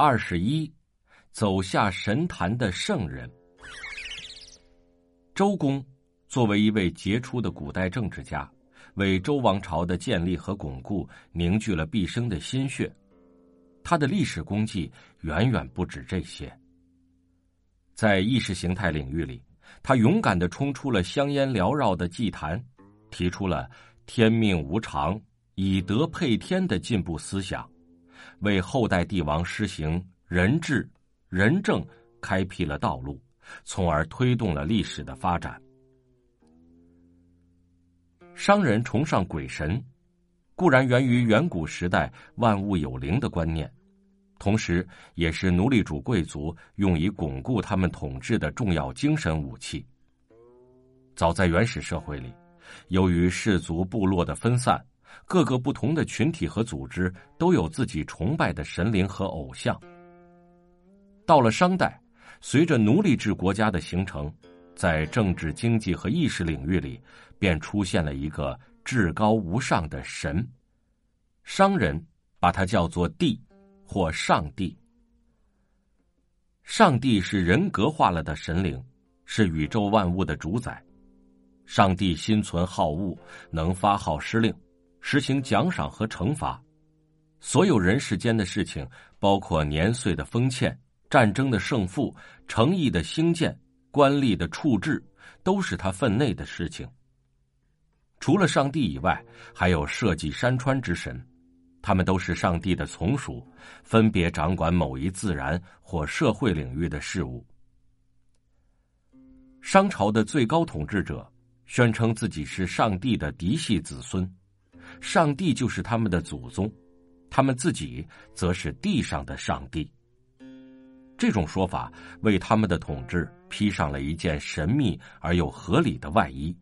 二十一，走下神坛的圣人。周公作为一位杰出的古代政治家，为周王朝的建立和巩固凝聚了毕生的心血。他的历史功绩远远不止这些。在意识形态领域里，他勇敢的冲出了香烟缭绕的祭坛，提出了“天命无常，以德配天”的进步思想。为后代帝王施行仁治、仁政开辟了道路，从而推动了历史的发展。商人崇尚鬼神，固然源于远古时代万物有灵的观念，同时也是奴隶主贵族用以巩固他们统治的重要精神武器。早在原始社会里，由于氏族部落的分散。各个不同的群体和组织都有自己崇拜的神灵和偶像。到了商代，随着奴隶制国家的形成，在政治、经济和意识领域里，便出现了一个至高无上的神。商人把它叫做“帝”或“上帝”。上帝是人格化了的神灵，是宇宙万物的主宰。上帝心存好恶，能发号施令。实行奖赏和惩罚，所有人世间的事情，包括年岁的封建、战争的胜负、诚意的兴建、官吏的处置，都是他分内的事情。除了上帝以外，还有设计山川之神，他们都是上帝的从属，分别掌管某一自然或社会领域的事物。商朝的最高统治者宣称自己是上帝的嫡系子孙。上帝就是他们的祖宗，他们自己则是地上的上帝。这种说法为他们的统治披上了一件神秘而又合理的外衣，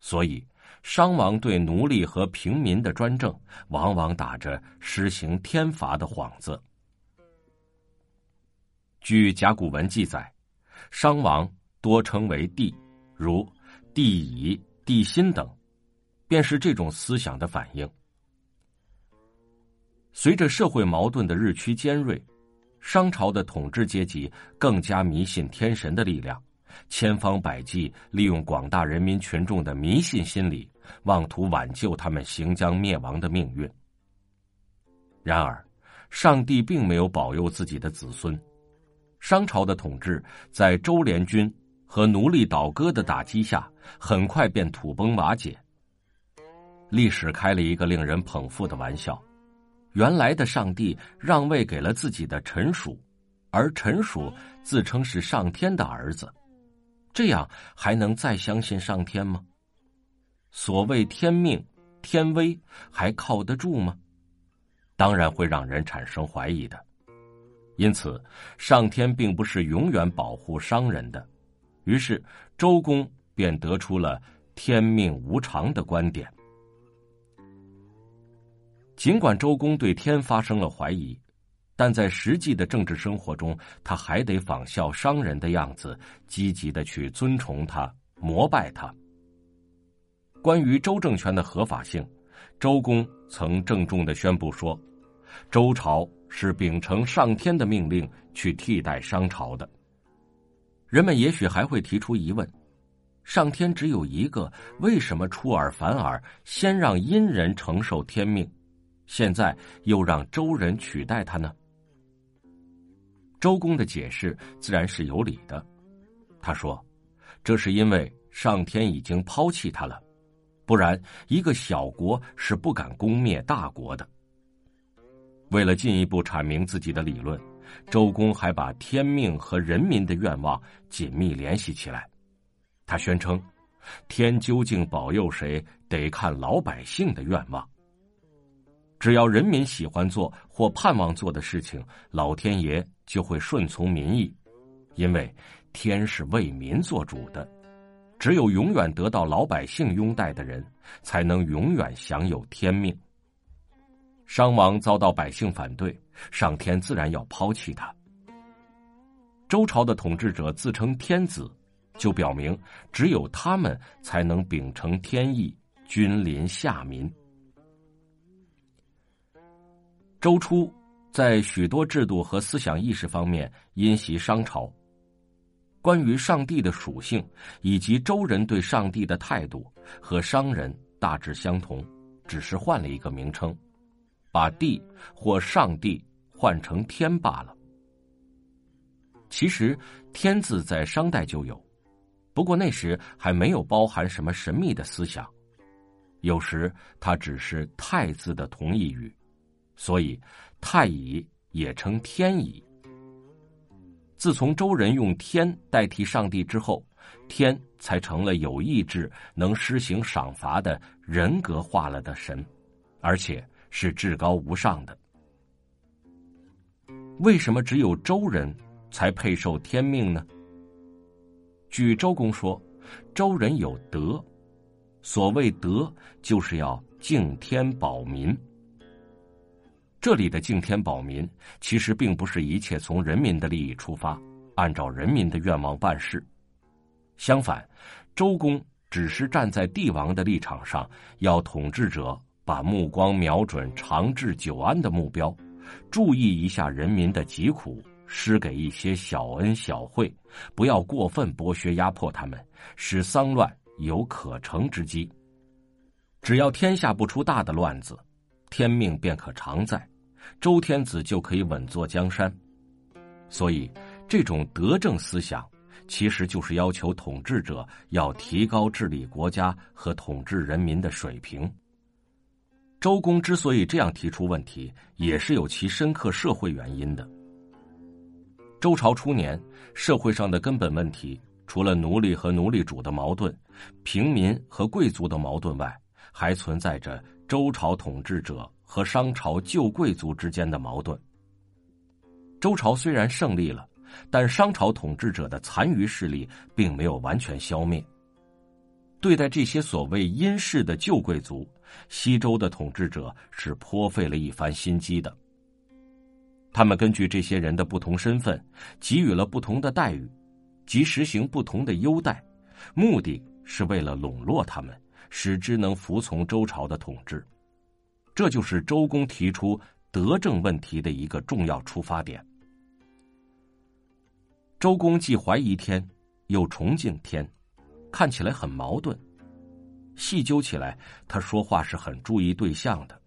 所以商王对奴隶和平民的专政，往往打着施行天罚的幌子。据甲骨文记载，商王多称为帝，如帝乙、帝辛等。便是这种思想的反应。随着社会矛盾的日趋尖锐，商朝的统治阶级更加迷信天神的力量，千方百计利用广大人民群众的迷信心理，妄图挽救他们行将灭亡的命运。然而，上帝并没有保佑自己的子孙，商朝的统治在周联军和奴隶倒戈的打击下，很快便土崩瓦解。历史开了一个令人捧腹的玩笑：原来的上帝让位给了自己的臣属，而臣属自称是上天的儿子，这样还能再相信上天吗？所谓天命、天威，还靠得住吗？当然会让人产生怀疑的。因此，上天并不是永远保护商人的。于是，周公便得出了“天命无常”的观点。尽管周公对天发生了怀疑，但在实际的政治生活中，他还得仿效商人的样子，积极的去尊崇他、膜拜他。关于周政权的合法性，周公曾郑重的宣布说：“周朝是秉承上天的命令去替代商朝的。”人们也许还会提出疑问：上天只有一个，为什么出尔反尔，先让殷人承受天命？现在又让周人取代他呢？周公的解释自然是有理的。他说：“这是因为上天已经抛弃他了，不然一个小国是不敢攻灭大国的。”为了进一步阐明自己的理论，周公还把天命和人民的愿望紧密联系起来。他宣称：“天究竟保佑谁，得看老百姓的愿望。”只要人民喜欢做或盼望做的事情，老天爷就会顺从民意，因为天是为民做主的。只有永远得到老百姓拥戴的人，才能永远享有天命。商王遭到百姓反对，上天自然要抛弃他。周朝的统治者自称天子，就表明只有他们才能秉承天意，君临下民。周初，在许多制度和思想意识方面因袭商朝。关于上帝的属性以及周人对上帝的态度，和商人大致相同，只是换了一个名称，把“帝”或“上帝”换成“天”罢了。其实“天”字在商代就有，不过那时还没有包含什么神秘的思想，有时它只是“太”字的同义语，所以“太乙”也称“天乙”。自从周人用“天”代替上帝之后，天才成了有意志、能施行赏罚的人格化了的神，而且是至高无上的。为什么只有周人才配受天命呢？据周公说，周人有德，所谓德，就是要敬天保民。这里的敬天保民，其实并不是一切从人民的利益出发，按照人民的愿望办事。相反，周公只是站在帝王的立场上，要统治者把目光瞄准长治久安的目标，注意一下人民的疾苦，施给一些小恩小惠，不要过分剥削压迫他们，使丧乱有可乘之机。只要天下不出大的乱子。天命便可常在，周天子就可以稳坐江山。所以，这种德政思想，其实就是要求统治者要提高治理国家和统治人民的水平。周公之所以这样提出问题，也是有其深刻社会原因的。周朝初年，社会上的根本问题，除了奴隶和奴隶主的矛盾、平民和贵族的矛盾外，还存在着。周朝统治者和商朝旧贵族之间的矛盾。周朝虽然胜利了，但商朝统治者的残余势力并没有完全消灭。对待这些所谓殷氏的旧贵族，西周的统治者是颇费了一番心机的。他们根据这些人的不同身份，给予了不同的待遇，即实行不同的优待，目的是为了笼络他们。使之能服从周朝的统治，这就是周公提出德政问题的一个重要出发点。周公既怀疑天，又崇敬天，看起来很矛盾。细究起来，他说话是很注意对象的。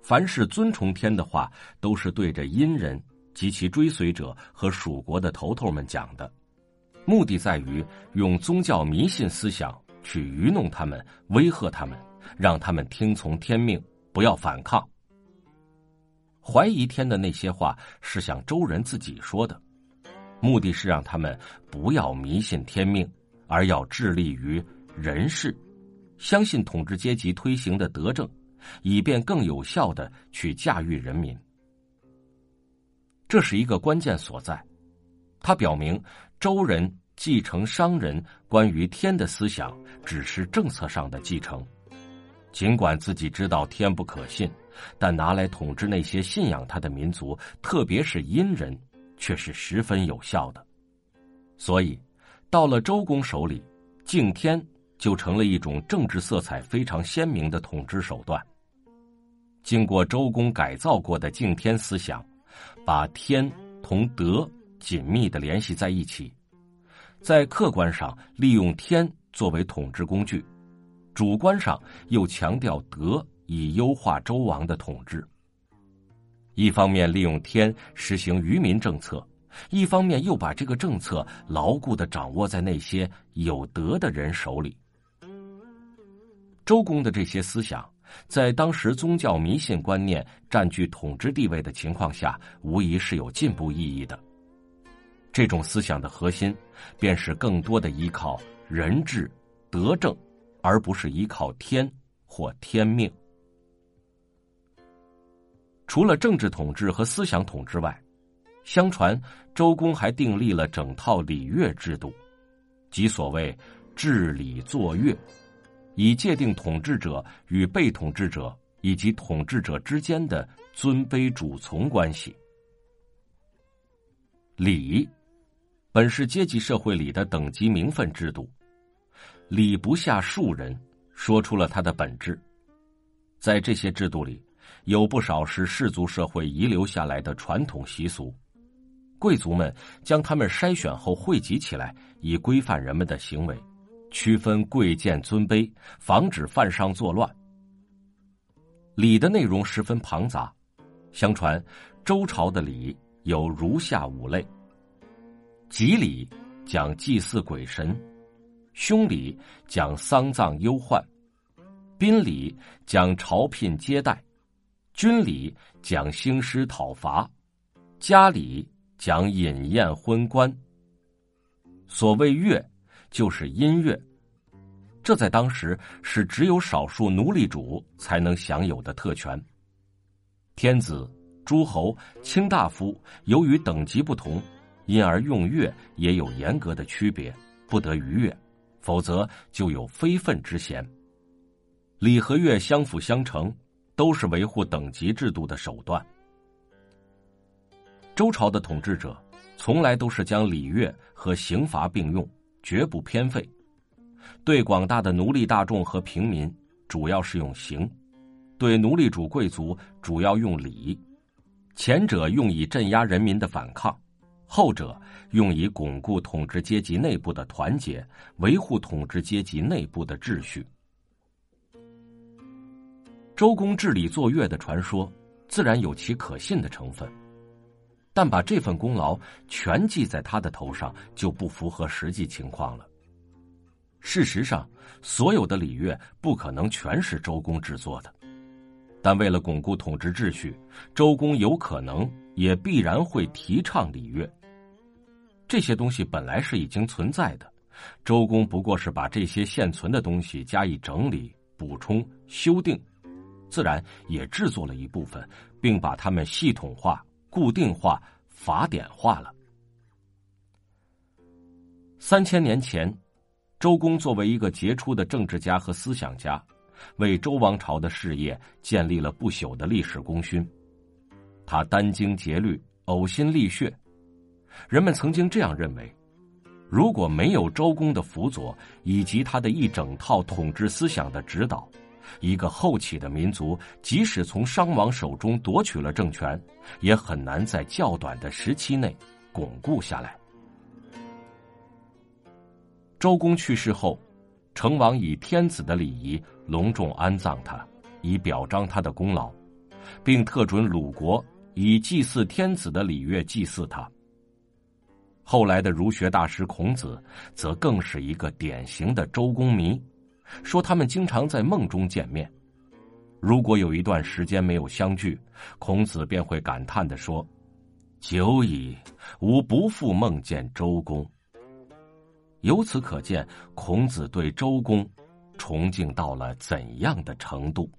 凡是尊崇天的话，都是对着殷人及其追随者和蜀国的头头们讲的，目的在于用宗教迷信思想。去愚弄他们，威吓他们，让他们听从天命，不要反抗。怀疑天的那些话是向周人自己说的，目的是让他们不要迷信天命，而要致力于人事，相信统治阶级推行的德政，以便更有效的去驾驭人民。这是一个关键所在，它表明周人。继承商人关于天的思想，只是政策上的继承。尽管自己知道天不可信，但拿来统治那些信仰他的民族，特别是殷人，却是十分有效的。所以，到了周公手里，敬天就成了一种政治色彩非常鲜明的统治手段。经过周公改造过的敬天思想，把天同德紧密的联系在一起。在客观上利用天作为统治工具，主观上又强调德以优化周王的统治。一方面利用天实行愚民政策，一方面又把这个政策牢固的掌握在那些有德的人手里。周公的这些思想，在当时宗教迷信观念占据统治地位的情况下，无疑是有进步意义的。这种思想的核心，便是更多的依靠人治、德政，而不是依靠天或天命。除了政治统治和思想统治外，相传周公还订立了整套礼乐制度，即所谓“治礼作乐”，以界定统治者与被统治者以及统治者之间的尊卑主从关系。礼。本是阶级社会里的等级名分制度，礼不下庶人，说出了它的本质。在这些制度里，有不少是氏族社会遗留下来的传统习俗。贵族们将他们筛选后汇集起来，以规范人们的行为，区分贵贱尊卑，防止犯上作乱。礼的内容十分庞杂，相传周朝的礼有如下五类：吉礼讲祭祀鬼神，凶礼讲丧葬忧患，宾礼讲朝聘接待，军礼讲兴师讨伐，家礼讲饮宴婚冠。所谓乐，就是音乐。这在当时是只有少数奴隶主才能享有的特权。天子、诸侯、卿大夫由于等级不同，因而用乐也有严格的区别，不得逾越，否则就有非分之嫌。礼和乐相辅相成，都是维护等级制度的手段。周朝的统治者从来都是将礼乐和刑罚并用，绝不偏废。对广大的奴隶大众和平民，主要是用刑；对奴隶主贵族，主要用礼。前者用以镇压人民的反抗，后者用以巩固统治阶级内部的团结，维护统治阶级内部的秩序。周公治理作乐的传说，自然有其可信的成分，但把这份功劳全记在他的头上，就不符合实际情况了。事实上，所有的礼乐不可能全是周公制作的，但为了巩固统治秩序，周公有可能也必然会提倡礼乐。这些东西本来是已经存在的，周公不过是把这些现存的东西加以整理、补充、修订，自然也制作了一部分，并把它们系统化、固定化、法典化了。三千年前。周公作为一个杰出的政治家和思想家，为周王朝的事业建立了不朽的历史功勋。他殚精竭虑、呕心沥血。人们曾经这样认为：如果没有周公的辅佐以及他的一整套统治思想的指导，一个后起的民族即使从商王手中夺取了政权，也很难在较短的时期内巩固下来。周公去世后，成王以天子的礼仪隆重安葬他，以表彰他的功劳，并特准鲁国以祭祀天子的礼乐祭祀他。后来的儒学大师孔子，则更是一个典型的周公迷，说他们经常在梦中见面。如果有一段时间没有相聚，孔子便会感叹的说：“久矣，吾不复梦见周公。”由此可见，孔子对周公崇敬到了怎样的程度。